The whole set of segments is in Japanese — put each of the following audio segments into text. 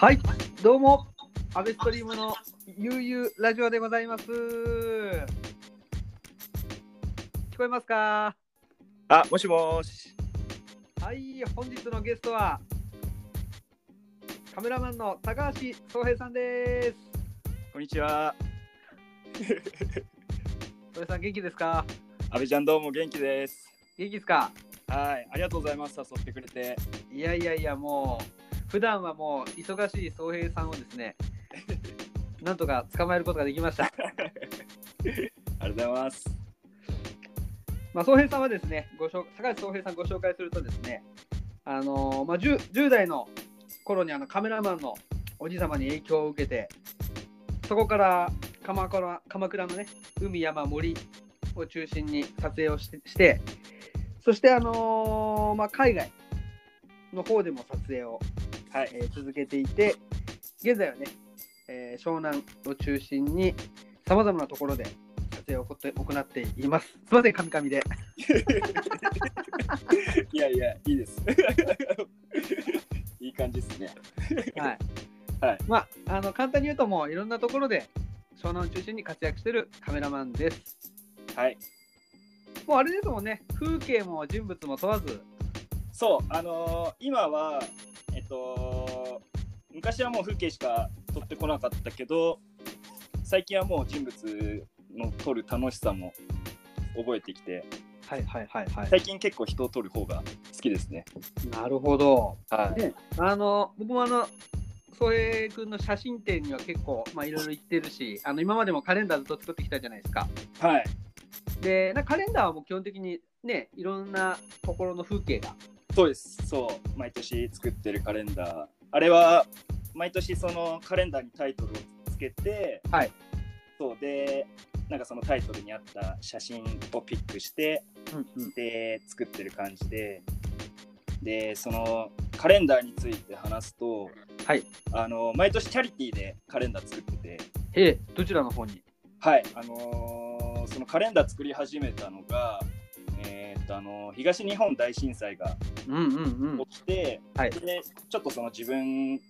はい、どうも、アベストリームの悠々ラジオでございます。聞こえますか？あ、もしもーし。はい、本日のゲストは、カメラマンの高橋総平さんです。こんにちは。総平さん、元気ですか阿部ちゃんどうも元気です。元気ですか？はい、ありがとうございます。誘ってくれて。いやいやいや、もう、普段はもう忙しい総平さんをですね、なんとか捕まえることができました。ありがとうございます。まあ、総平さんはですね、ご紹高橋総平さんご紹介するとですね、あのーまあ、10, 10代の頃にあのカメラマンのおじ様に影響を受けて、そこから鎌倉鎌倉のね、海、山、森を中心に撮影をして、してそして、あのーまあ、海外の方でも撮影を、はい。えー続けていて、現在はね、えー湘南を中心にさまざまなところで撮影を行って行っています。すみません、カミカミで。いやいや、いいです。いい感じですね。はい。はい。まあ、あの簡単に言うともういろんなところで湘南を中心に活躍しているカメラマンです。はい。もうあれですもんね、風景も人物も問わず、そう、あのー今は、と、昔はもう風景しか撮ってこなかったけど、最近はもう人物の撮る楽しさも覚えてきて、はいはいはいはい。最近結構人を撮る方が好きですね。なるほど。はね、あの僕もあの宗平君の写真展には結構まあいろいろ行ってるし、あの今までもカレンダーずっと作ってきたじゃないですか。い。はい。で、なカレンダーはもう基本的にね、いろんなところの風景が。そうです。そう。毎年作ってるカレンダー。あれは、毎年そのカレンダーにタイトルをつけて、はい。そうで、なんかそのタイトルにあった写真をピックして、うんうん。で、作ってる感じで、で、そのカレンダーについて話すと、はい。あの、毎年チャリティーでカレンダー作ってて、ええ、どちらの方に？はい。あのーそのカレンダー作り始めたのが、と、あの東日本大震災がうんうんうん。起きて、はい。でちょっとその自分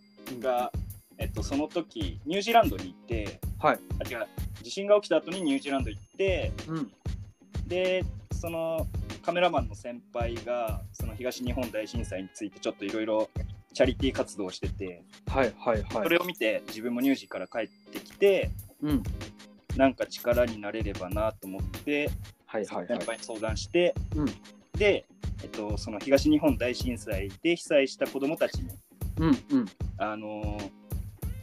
が、えっと、その時ニュージーランドに行ってはい。あ違う地震が起きた後にニュージーランド行ってうん。でそのカメラマンの先輩がその東日本大震災についてちょっといろいろチャリティー活動をしててはいはいはい。それを見て自分もニュージーから帰ってきてうん。なんか力になれればなと思ってはいはいはい先。輩に相談して、うんで、えっと、その東日本大震災で被災した子どもたちにうんうん。あのー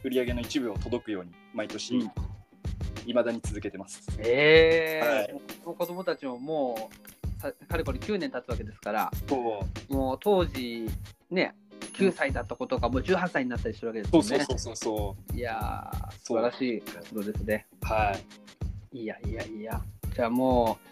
売り上げの一部を届くように毎年うんいまだに続けてます。ええはいもう子供たちももうさかれこれ9年経つわけですから、そうもう当時ね、9歳だった子とかもう18歳になったりするわけですよね。そうそうそうそうそいやー、素晴らしい活動ですね。う。はい。いやいやいや。じゃあもう、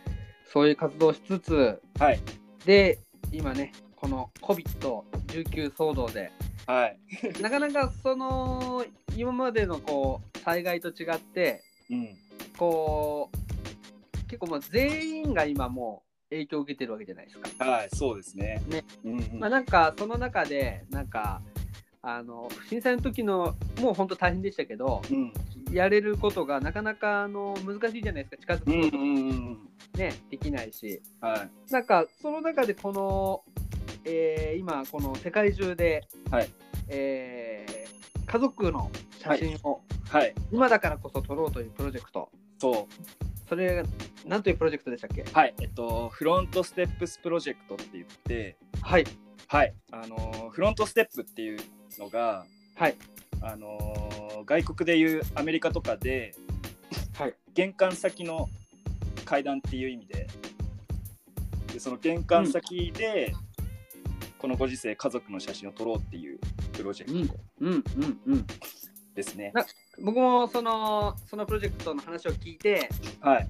そういう活動をしつつ、はい。で、今ね、この COVID-19 騒動で、はい。なかなかその、今までのこう、災害と違って、うん。こう、結構もう全員が今もう影響を受けてるわけじゃないですか。はい。そうですね。ね。うんうん。まあなんかその中で、なんか、あの震災の時のもう本当大変でしたけど、うん。やれることがなかなかあの難しいじゃないですか、近づくこと。ね、できないし、はい。なんかその中でこの、えー今、この世界中で、はいえー家族の写真をはい。今だからこそ撮ろうというプロジェクト、そう。それ、なんというプロジェクトでしたっけ？はい。えっと、フロントステップスプロジェクトって言って、はい、はい。あのー、フロントステップっていうのが、はい、あのー外国でいうアメリカとかではい、玄関先の階段っていう意味ででその玄関先で、このご時世家族の写真を撮ろうっていうプロジェクトうん、うん、うん、うん。ですね。な僕もそのそのプロジェクトの話を聞いて、はい。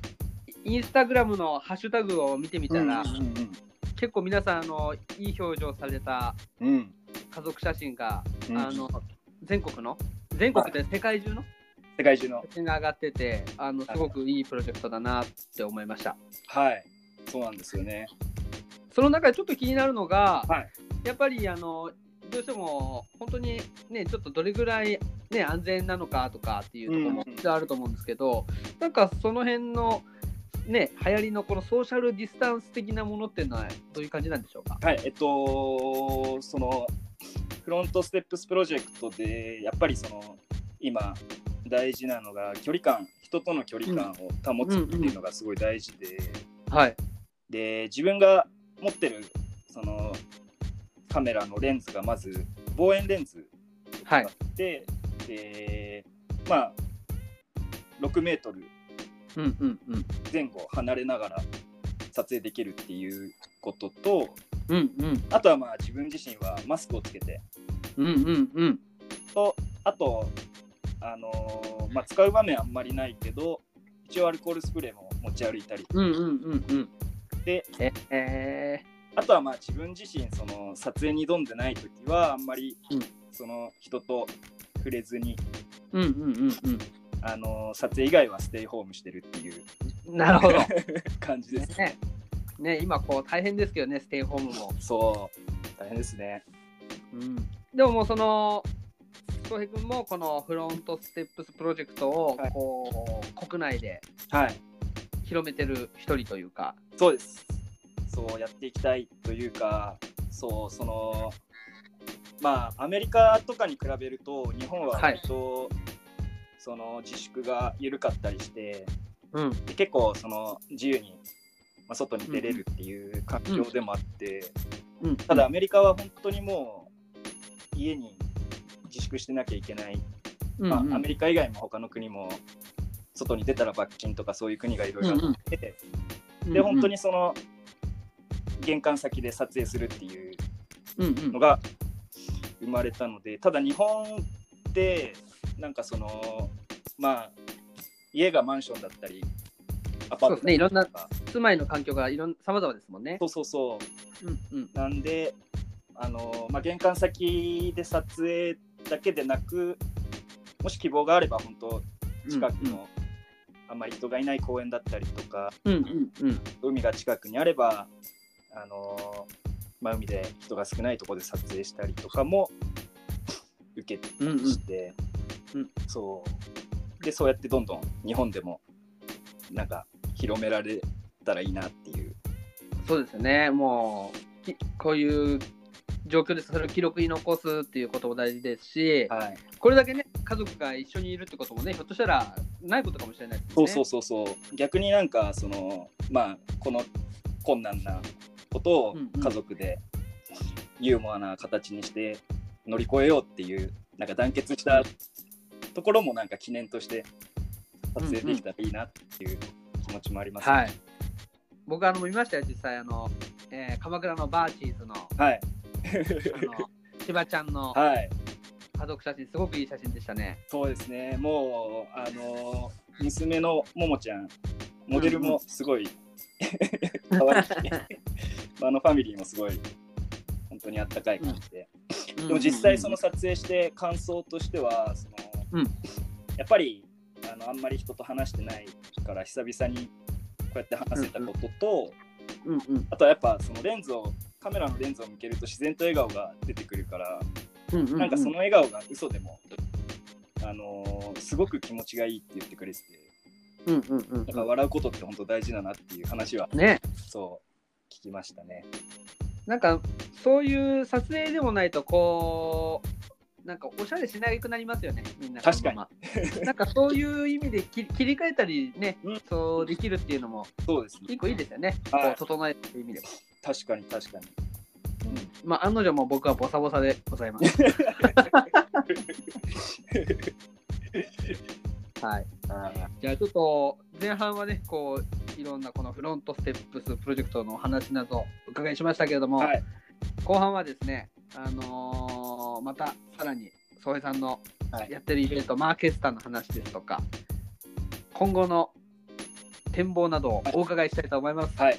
インスタグラムのハッシュタグを見てみたら、うん結構皆さんあの、いい表情されたうんうん。家族写真が、うん。あの全国の、全国で世界中の？世界中の。写真が上がってて、あのすごくいいプロジェクトだなって思いました。はい。そうなんですよね。その中でちょっと気になるのが、はい。やっぱりあのどうしても本当にねちょっとどれぐらいね安全なのかとかっていうところもうんあると思うんですけど、なんかその辺のね流行りのこのソーシャルディスタンス的なものっていうのはどういう感じなんでしょうか？はい、えっと、そのフロントステップスプロジェクトで、やっぱりその今、大事なのが距離感、人との距離感を保つっていうのがすごい大事で、はい。で自分が持ってるそのカメラのレンズがまず望遠レンズはい。があって、でまあ6メートル前後離れながら撮影できるっていうこととうんうん。あとはまあ自分自身はマスクをつけて。うんうんうん。とあと、あのーまあ、使う場面あんまりないけど一応アルコールスプレーも持ち歩いたり。うんうんうんうん。でええあとはまあ自分自身その撮影に挑んでない時はあんまりうん。その人と触れずに、ー、うんうんあのー撮影以外はステイホームしてるっていう。うんなるほど。感じです。ねね今こう大変ですけどねステイホームも。そう大変ですね。うん、でももうその浩平君もこのフロントステップスプロジェクトをはいこう、国内ではい広めてる一人というか。そうです。そうやっていきたいというかそうそのまあアメリカとかに比べると日本は割と、その自粛が緩かったりしてうんで結構その自由に、まあ、外に出れるっていう環境でもあって、うん、ただアメリカは本当にもう家に自粛してなきゃいけない、うんうん。まあ、アメリカ以外も他の国も外に出たら罰金とかそういう国がいろいろあって、で本当にその玄関先で撮影するっていううんうん。のが生まれたのでただ日本ってなんかそのまあ家がマンションだったりアパートだったりとか住まいの環境がいろん様々ですもんね。そうそうそう。うんうん。なんで、あのまあ、玄関先で撮影だけでなく、もし希望があれば、本当、近くの、あんまり人がいない公園だったりとか、うんうんうん。海が近くにあれば、あのまあ、海で人が少ないところで撮影したりとかも受けてうんうん。して、うん。そう。でそうやってどんどん日本でもなんか広められたらいいなっていう。そうですよね。もうきこういう状況でそれを記録に残すっていうことも大事ですし、はいこれだけね家族が一緒にいるってこともねひょっとしたらないことかもしれないですね。そうそうそうそう逆になんかそのまあこの困難なことをうんうん家族でユーモアな形にして乗り越えようっていうなんか団結したところもなんか記念として撮影できたらいいなっていう気持ちもあります、はい。僕あの見ましたよ実際あの、えー鎌倉のバーチーズの。はい。あの 千葉ちゃんの。はい。家族写真すごくいい写真でしたね。そうですね。もうあの娘のももちゃん。モデルもすごい。可愛いし。あのファミリーもすごい。本当にあったかい感じで、でも実際その撮影して感想としてはその、うん。やっぱりあのあんまり人と話してないから久々にこうやって話せたことと、うんうん。あとはやっぱそのレンズをカメラのレンズを向けると自然と笑顔が出てくるから、うんうんうん。なんかその笑顔が嘘でも、あのーすごく気持ちがいいって言ってくれててうんうんうんだから笑うことって本当大事だなっていう話はね。そう聞きましたね。なんかそういう撮影でもないとこうなんかおしゃれしなくなりますよねみんな。確かに。なんかそういう意味で切切り替えたりね、うん。そうできるっていうのもそうですね。一個いいですよね、はい。整えるっていう意味でも、確かに確かに。うん、まあ案の定も僕はボサボサでございます。はい。じゃあちょっと前半はねこういろんなこのフロントステップスプロジェクトのお話などお伺いしましたけれども、はい。後半はですね、あのーまたさらに宗平さんのはいやってるイベント、マーケスターの話ですとか今後の展望などをお伺いしたいと思います。はい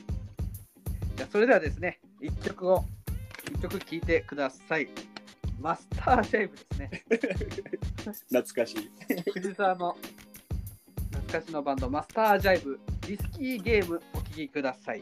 じゃあそれではですね一曲を一曲聴いてください。マスタージャイブですね。懐かしい。藤沢の懐かしのバンドマスタージャイブリスキーゲームお聴きください。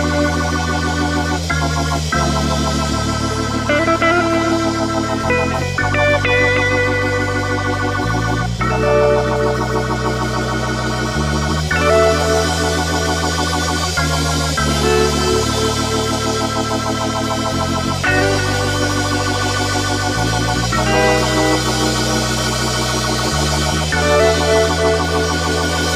Thank you.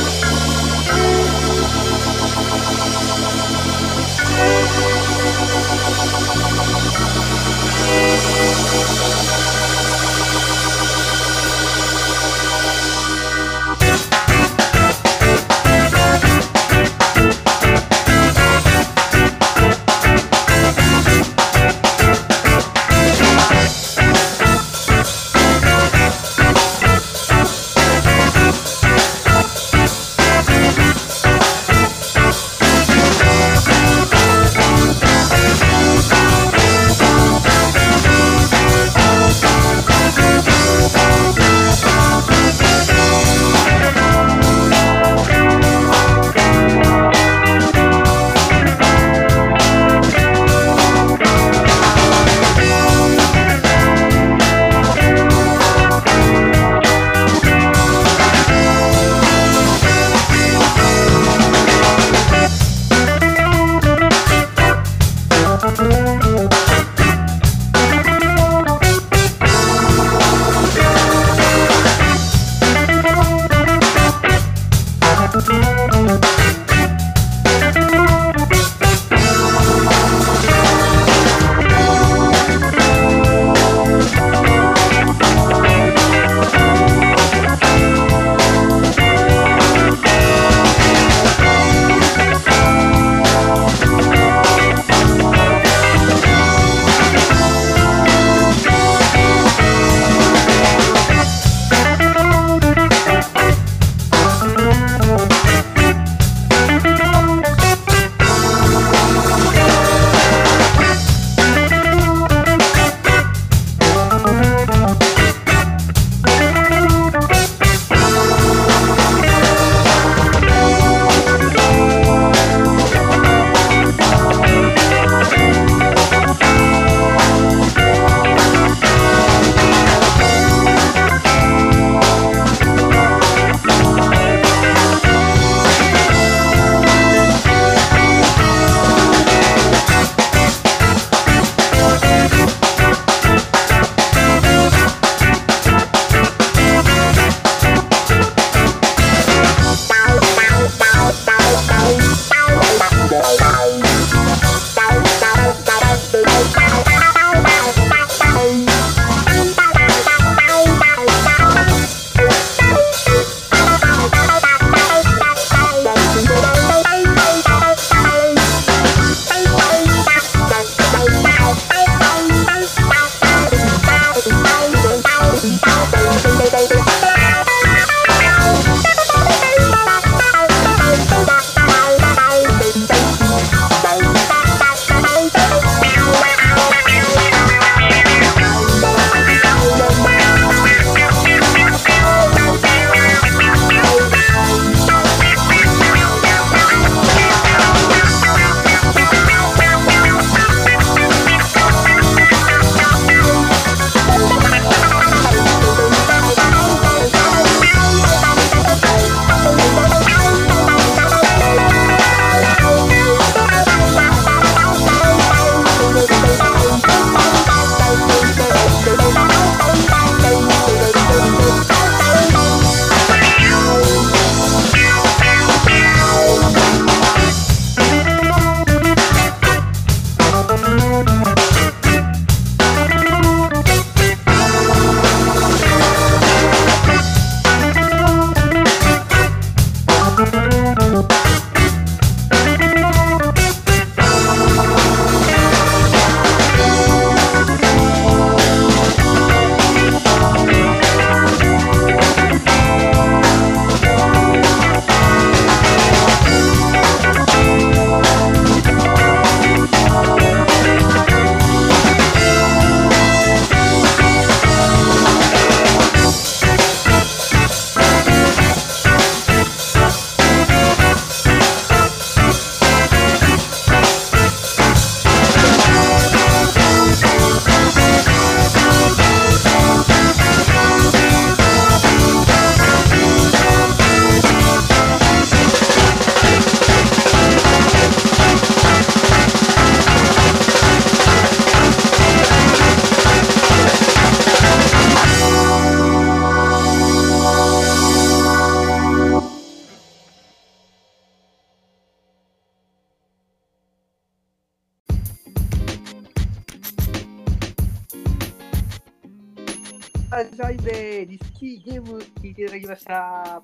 ジャイベリスキーゲーム聞いていただきました。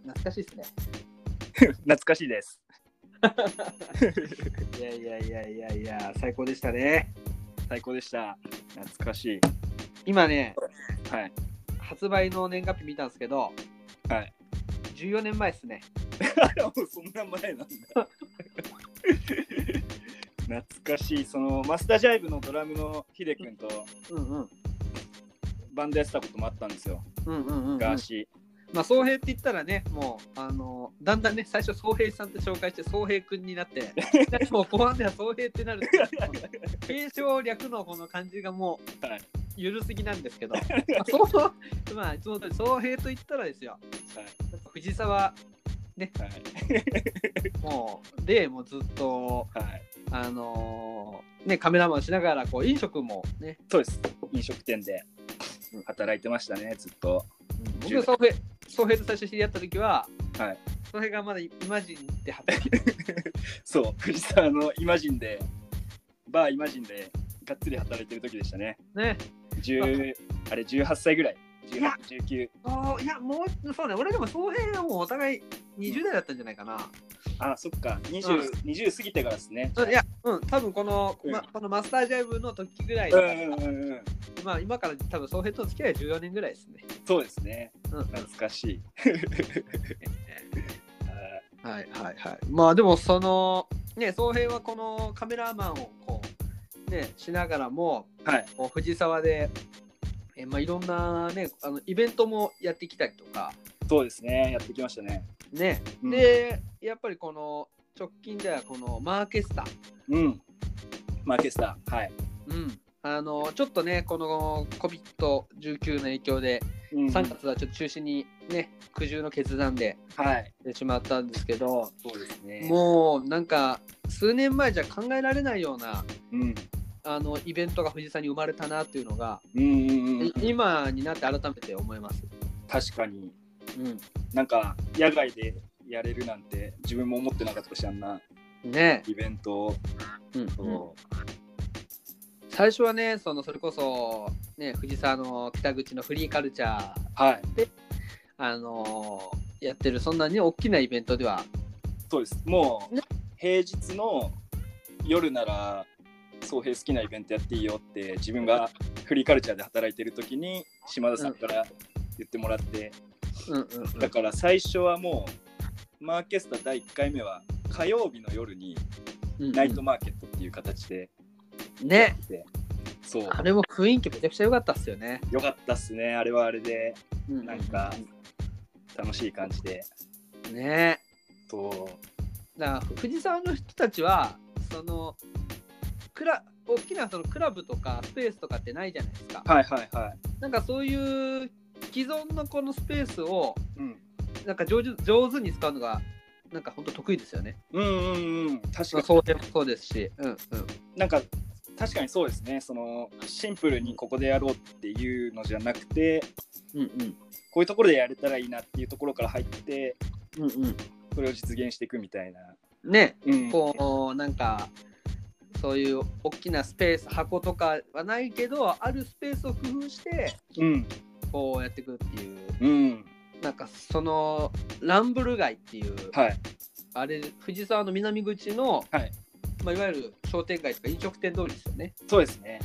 懐かしいですね。懐かしいです。いやいやいやいやいや、最高でしたね。最高でした。懐かしい。今ね、はい。発売の年月日見たんですけど、はい。14年前ですね。もうそんな前なんだ。懐かしい。そのマスタージャイブのドラムのヒデ君と。バンドやってたこともあったんですよ。うんうんうん、うん。ガーシまあ、総平って言ったらね、もう、あの、だんだんね、最初、総平さんって紹介して、総平くんになって、で もう後半では総平ってなると、継承略のこの感じがもう、はいゆるすぎなんですけど、まあ、そう、まあ、いつも通り、総平と言ったらですよ、藤沢、はい。もう、で、もうずっと、はい。はい。あのーね、カメラマンしながら、こう、飲食もね、そうです。飲食店で働いてましたね、ずっと。僕、総平、総平と最初知り合った時は、はい。総平がまだイマジンで働いてる。そう、藤沢のイマジンで、バーイマジンでがっつり働いてる時でしたね。ね。10あれ18歳ぐらい。いや18、19。そういや、もう、そうね、俺でも総平はもうお互い20代だったんじゃないかな。あ、そっか。うん20、20過ぎてからですね。いや、うん、多分この、うんま、このマスタージャイブの時ぐらいだから、うんうんうんうん。まあ今から多分総平との付き合いは14年ぐらいですね。そうですね。うん、うん懐かしい。はいはいはい。まあでもその、ね、総平はこのカメラマンをこう、ね、しながらも、はい。こう藤沢で、えまあ、いろんなね、あのイベントもやってきたりとか、そうですね。やってきましたね。ね、うんで、やっぱりこの直近ではこのマーケスタ、うん。マーケスター。はい。うん、あのちょっとね、この COVID-19 の影響で、うん3月はちょっと中止にね、苦渋の決断ではい。してしまったんですけど、そうですね。もうなんか、数年前じゃ考えられないようなうん。あのイベントが藤沢に生まれたなっていうのが、うんうんうんい。今になって改めて思います。確かに。うん、なんか、野外でやれるなんて自分も思ってなかったし、あんなね、イベントを。うんうんそ最初はね、そのそれこそ、ね、藤沢の北口のフリーカルチャー、うはい。あのーやってる、そんなに大きなイベントでは、そうです。もうね、平日の夜なら、総平好きなイベントやっていいよって、自分がフリーカルチャーで働いてる時に、島田さんから言ってもらって、うんうんうん。だから最初はもう、マーケスタ第1回目は、火曜日の夜にうんうん。ナイトマーケットっていう形で。やねっ、て、そう、あれも雰囲気めちゃくちゃ良かったっすよね。よかったっすね、あれはあれで、うなんか楽しい感じで。ね。そう。だから藤沢の人たちはそのクラ大きなそのクラブとかスペースとかってないじゃないですか。はいはいはい。なんかそういう既存のこのスペースをうん、なんか上手上手に使うのがなんか本当得意ですよね。うんうんうん、確かに。まあそうでもそうですし。うんうん。なんか確かにそうですねそのシンプルにここでやろうっていうのじゃなくてうんうん。こういうところでやれたらいいなっていうところから入ってうんうん。それを実現していくみたいな、ね、うん、こうなんかそういう大きなスペース箱とかはないけどあるスペースを工夫してうん。こうやっていくっていう。うん。なんかそのランブル街っていう、はい。あれ藤沢の南口の、はい。まあ、いわゆる商店街とか飲食店通りですよね。そうですね。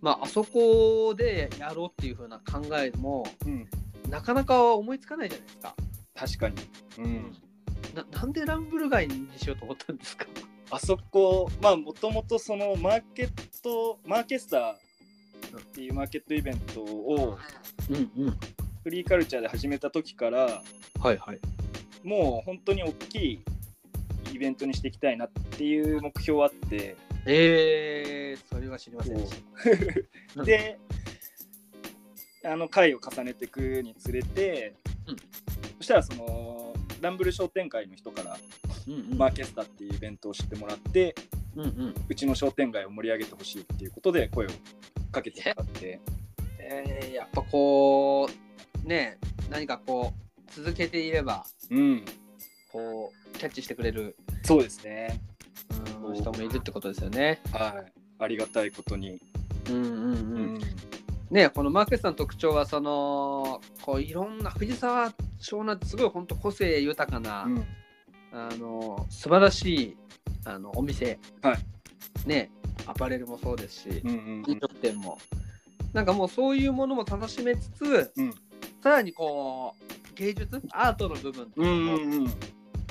まああそこでやろうっていう風な考えもうん。なかなか思いつかないじゃないですか。確かに、うん、ななんでランブル街にしようと思ったんですか？あそこまあもともとそのマーケットマーケスターっていうマーケットイベントをうんうん。フリーカルチャーで始めた時からはいはい。もう本当に大きいイベントにしていきたいなっていう目標はあってえー、それは知りませんでした。うんであの回を重ねていくにつれて、うんそしたらそのランブル商店会の人からうんうん。マーケスタっていうイベントを知ってもらってうんうん。うちの商店街を盛り上げてほしいっていうことで声をかけてもらって。えー、やっぱこうね何かこう続けていればうん。こうキャッチしてくれる、そうですね。うん、人もいるってことですよね。はい。ありがたいことに。うんうんううん。んねこのマーケスさんの特徴はそのこういろんな藤沢湘南ってすごい本当個性豊かな、うんあの素晴らしいあのお店、はい。ねアパレルもそうですし、うんうん飲食店も。なんかもうそういうものも楽しめつつ、うん。さらにこう芸術？アートの部分ってういうんうん。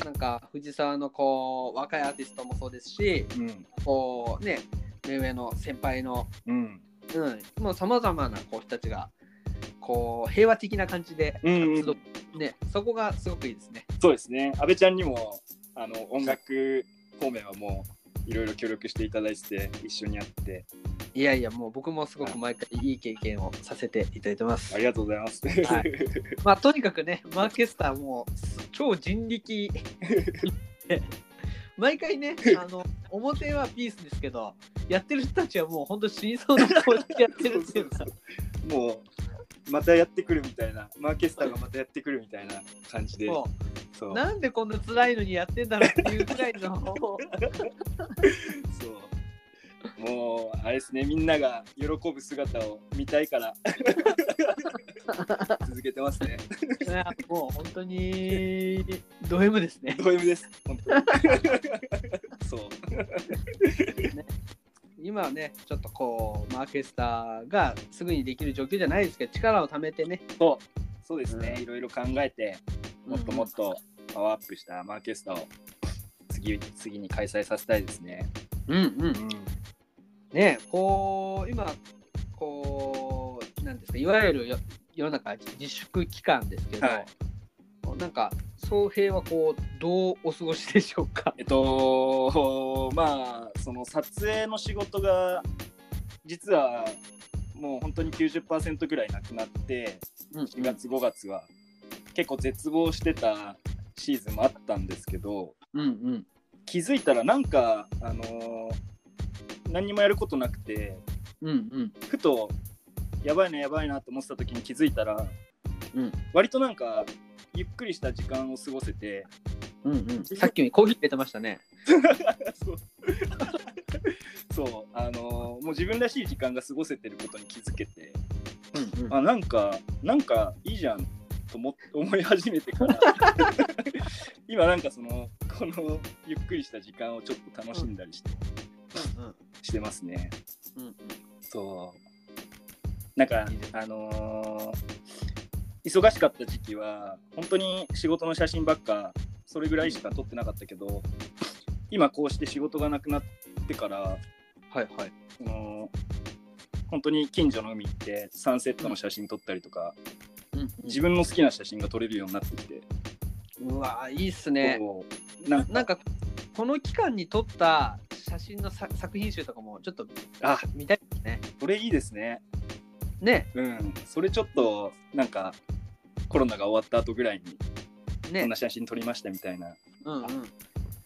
なんか藤沢のこう若いアーティストもそうですしうん。こうね目上の先輩のうん。うん、もうさまざまなこう人たちがこう平和的な感じでうんうんね、そこがすごくいいですね。そうですね阿部ちゃんにもあの音楽方面はもういろいろ協力していただいてて一緒にやっていやいや、もう僕もすごく毎回いい経験をさせていただいてますあ。りがとうございます。はい まあとにかくね、マーケスターも超人力。毎回ね、あの表はピースですけど、やってる人たちはもう本当死にそうな顔してやってるっていうか、もうまたやってくるみたいな。マーケスターがまたやってくるみたいな感じで。もそう。う。なんでこんな辛いのにやってんだろうっていうぐらいの。そう。もうあれですね。みんなが喜ぶ姿を見たいから。続けてますね。ねもう本当にド M ですね。ド M です。本当に。そう今はね、ちょっとこう、マーケスターがすぐにできる状況じゃないですけど、力を貯めてね、そう。そうですね、うん。いろいろ考えてもっともっとパワーアップしたマーケスタを次次に開催させたいですね。うんうん。う。ん。ね、こう、今、こう、なんですか、いわゆるよ世の中自粛期間ですけど、はいなんか、総平はこう、どうお過ごしでしょうか？えっとまあその撮影の仕事が実はもう本当に90%ぐらいなくなってうん4月5月は結構絶望してたシーズンもあったんですけどうんうん。気づいたらなんかあのー何にもやることなくてうんうん。ふとやばいなやばいなと思ってた時に気づいたらうん割となんかゆっくりした時間を過ごせてうんうん。さっきコーヒー入れてましたね。そう そうあのーもう自分らしい時間が過ごせてることに気づけてうんうん。あなんかなんかいいじゃんと思 思い始めてから今なんかそのこのゆっくりした時間をちょっと楽しんだりして,、うんしてますねうんうん。そうなんかあのー忙しかった時期は本当に仕事の写真ばっかそれぐらいしか撮ってなかったけど今こうして仕事がなくなってからはいはい。その本当に近所の海行ってサンセットの写真撮ったりとか、うんうん自分の好きな写真が撮れるようになってきて、うわいいっすね。なんなんかこの期間に撮った写真のさ作品集とかもちょっとあ見たいですね。それいいですねねうんそれちょっとなんかコロナが終わった後ぐらいにこねんな写真撮りましたみたいな、うんうん。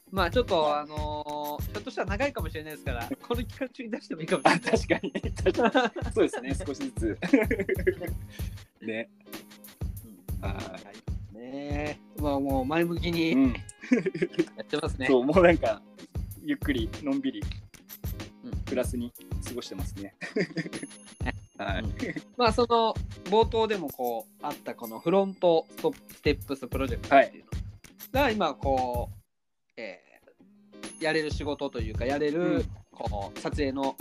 まあちょっとあのーひょっとしたら長いかもしれないですから、この期間中に出してもいいかもしれあない。確かに。確かに。そうですね。少しずつ。ね。うん。はね。えまあもう前向きい、にうん、やってますね。そうもうなんかゆっくりのんびりうん。プラスに過ごしてますねはい、うん。まあその冒頭でもこうあったこのフロントストステップスプロジェクトっていうの。が今こう、えーやれる仕事というかやれる、うん。こう撮影の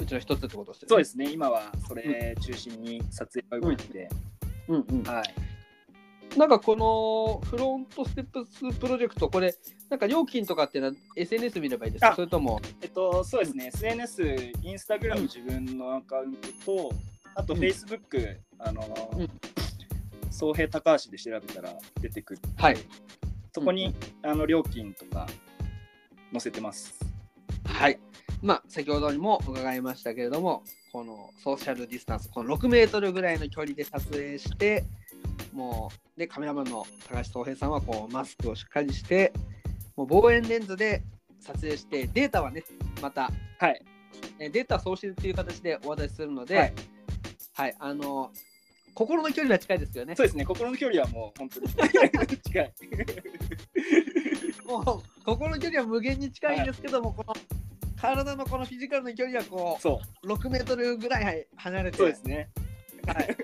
うちの一つってことですよね。そうですね。今はそれ中心に撮影が動いてて、うん。うん、はいなんかこのフロントステップスプロジェクトこれなんか料金とかっていうのは SNS 見ればいいですか？あそれとも？えっと、そうですね、SNS、インスタグラムうん自分のアカウントと、あとうん。Facebook、あのうん、総平高橋で調べたら出てくる。はい。そこに、あの料金とか載せてます。はい。まあ、先ほどにも伺いましたけれども、このソーシャルディスタンス、この6メートルぐらいの距離で撮影して、もう、で、カメラマンの高橋東平さんはこうマスクをしっかりして、もう望遠レンズで撮影して、データはね、また、はい。えデータ送信っていう形でお渡しするので、ははいい、あの、心の距離は近いですよね。そうですね、心の距離はもう本当に 近い。もう心の距離は無限に近いんですけども、この体のこのフィジカルの距離はこそう6メートルぐらい離れてそうですね。はい、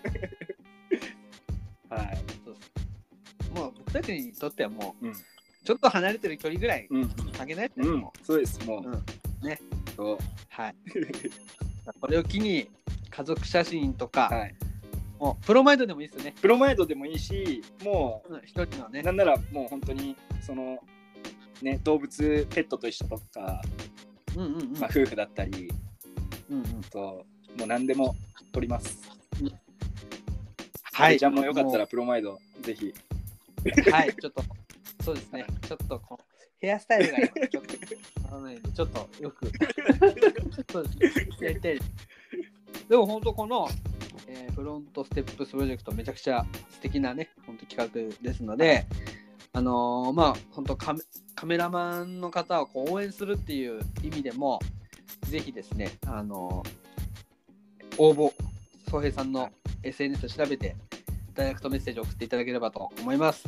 はい。そうですもう僕たちにとってはもううん。ちょっと離れてる距離ぐらいうん。限られてうんるも。そうです。もう。うんね。そう。う、はい、これを機に家族写真とか、はい。もうプロマイドでもいいですよねプロマイドでもいいし、もうん一人のねう、なんならもう本当に、その、ね、動物、ペットと一緒とか、うんうんうんまあ、夫婦だったり、うんうんと、もう何でも撮ります。はい。じゃあもうよかったらプロマイド、ぜひ。はい、ちょっと、そうですね、ちょっとこう、ヘアスタイルが今ちょっと、ちょっとよく、そうですね、やりたいです。でも本当この、えーフロントステップスプロジェクトめちゃくちゃ素敵なね、本当企画ですので、あのーまあ本当カメカメラマンの方をこう応援するっていう意味でも、ぜひですね、あのー応募、宗平さんの SNS 調べて、ダイレクトメッセージを送っていただければと思います。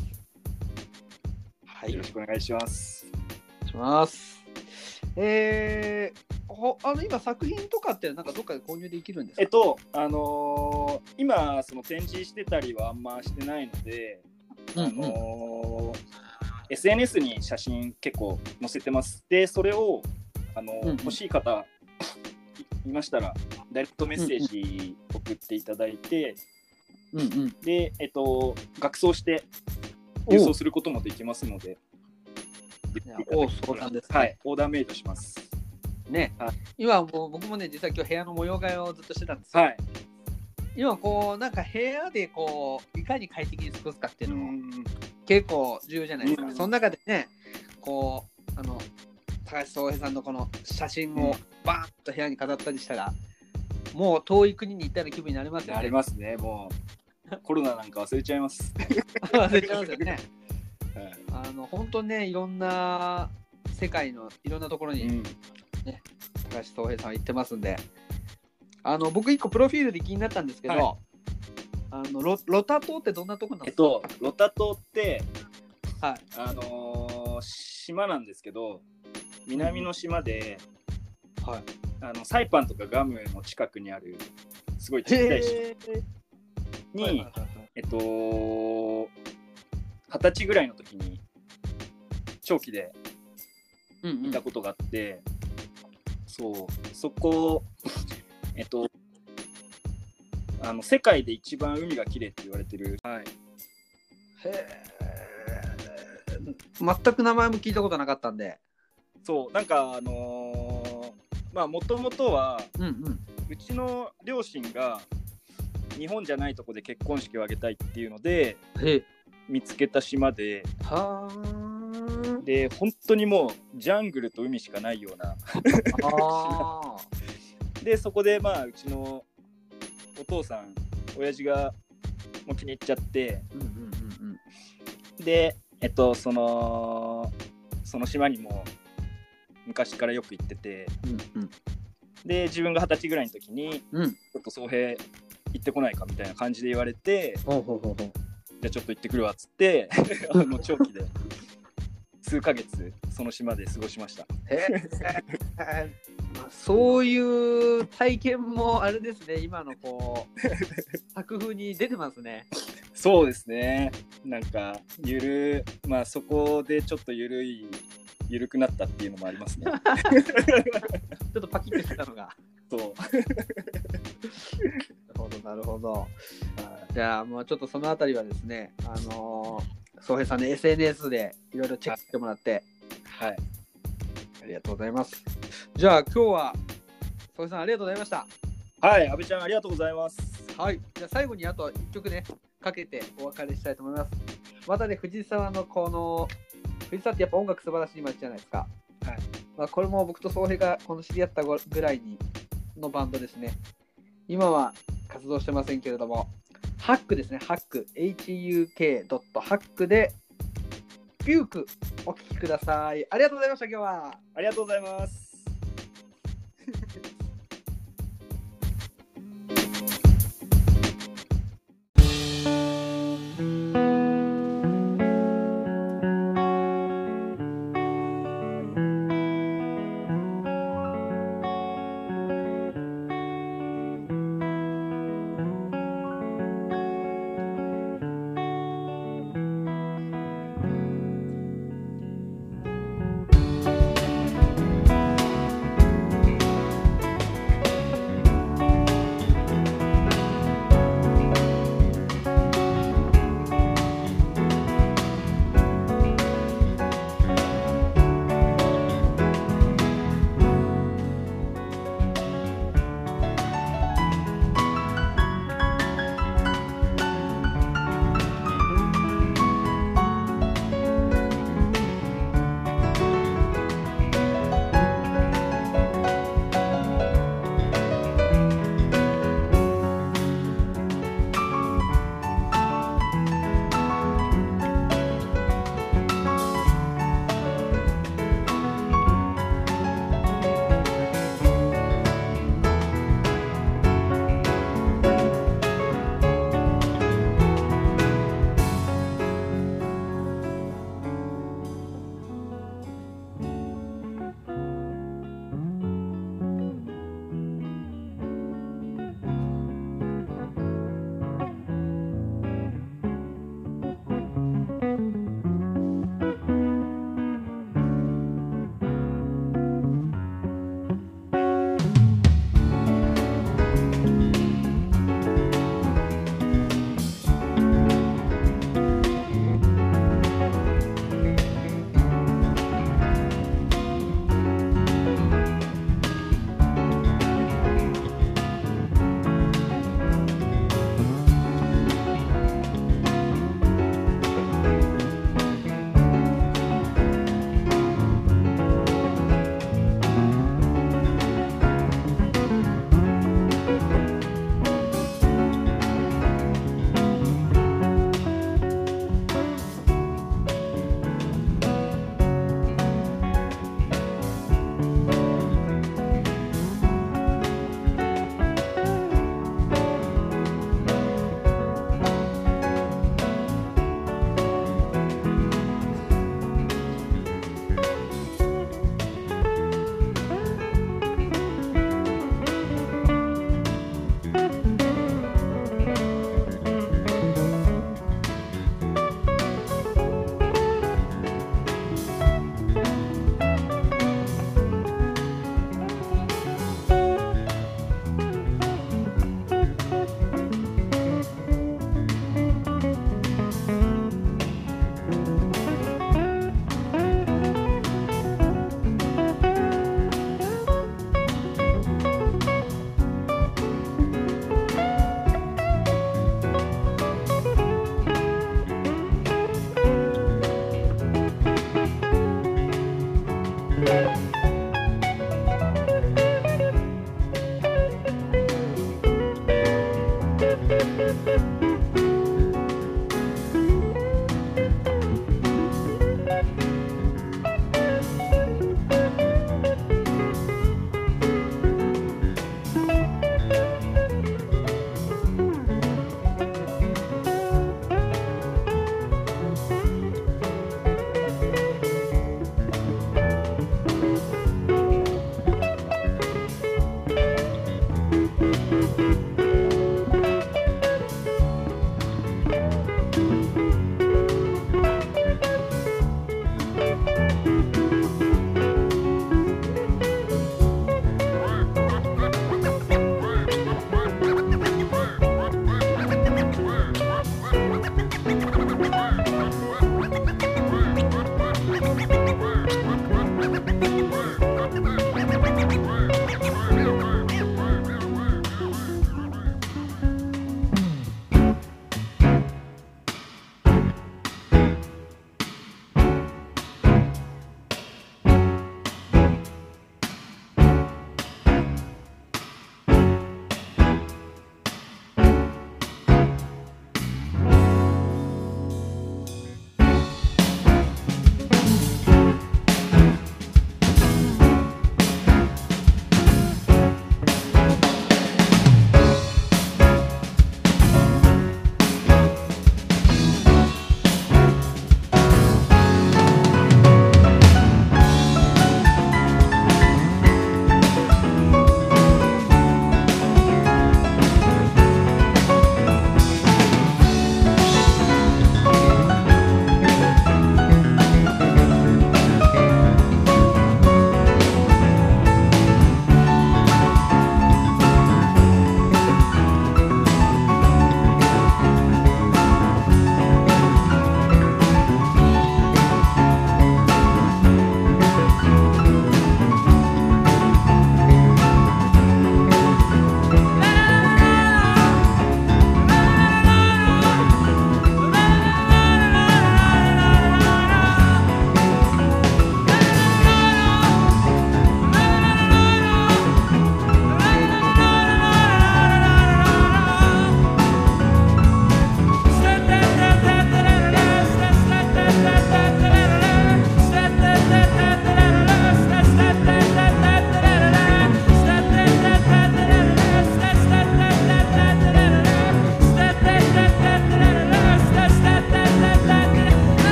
はい、よろしくお願いします。します。えー、ほあの今作品とかってなんかどっかで購入できるんですか？えっと、あのー今、その展示してたりはあんましてないので、うんうんあのー SNS に写真結構載せてます。で、それを、あのーうんうん欲しい方い いましたら、ダイレクトメッセージ送っていただいて、うんうん。で、えっと、学装してお郵送することもできますので、おそうなんですねはい、オーダーメイドします。ね、はい今もう僕もね実は今日部屋の模様替えをずっとしてたんですよ。はい。今こうなんか部屋でこういかに快適に過ごすかっていうのもうん結構重要じゃないですか。うんその中でねこうあの高橋宗平さんのこの写真をバーンと部屋に飾ったりしたら、もう遠い国に行ったような気分になりますよあね。りますね、もう。コロナなんか忘れちゃいます。忘れちゃいますよね。はい。あの本当にねいろんな世界のいろんなところにうん。高橋宗平さんは行ってますんで。あの僕一個プロフィールで気になったんですけど、はあのロロタ島ってどんなとこなんですか、えっと、ロタ島って、はい。あのー島なんですけど、南の島で、はい、あのサイパンとかガムの近くにある、すごいちっちゃい島に、えっと、二十歳ぐらいの時に、長期でうんうん。いたことがあって、そう、そこ、えっと、あの世界で一番海が綺麗って言われてる、はい、へー。全く名前も聞いたことなかったんで。そう、なんかあのーまあ、もともとは、うんうん。うちの両親が日本じゃないとこで結婚式を挙げたいっていうので見つけた島ではーで本当にもうジャングルと海しかないような。あ。でそこでまあうちのお父さん親父がもう気に入っちゃってーうんうんうんうん。でえっとそのその島にも昔からよく行ってて。うんで自分が二十歳ぐらいの時にうん。うんちょっと総平行ってこないかみたいな感じで言われてじゃあちょっと行ってくるわっつって あの長期で数ヶ月その島で過ごしました。そういう体験もあれですね今のこう 作風に出てますね。そうですね。なんかゆるまあそこでちょっとゆるいゆるくなったっていうのもありますね。ちょっとパキッとしたのが。そうほどなるほどじゃあもうちょっとそのあたりはですねあのー、宗平さんの SNS でいろいろチェックしてもらってはいありがとうございますじゃあ今日は宗平さんありがとうございましたはい阿部ちゃんありがとうございますはい。じゃあ最後にあと1曲ね、かけてお別れしたいと思います。またね、藤沢のこの、藤沢ってやっぱ音楽素晴らしい街じゃないですか。はいまあ、これも僕と宗平がこの知り合ったぐらいにのバンドですね。今は活動してませんけれども、ハックですね、ハック、huk.hack で、ビュークお聴きください。ありがとうございました、今日は。ありがとうございます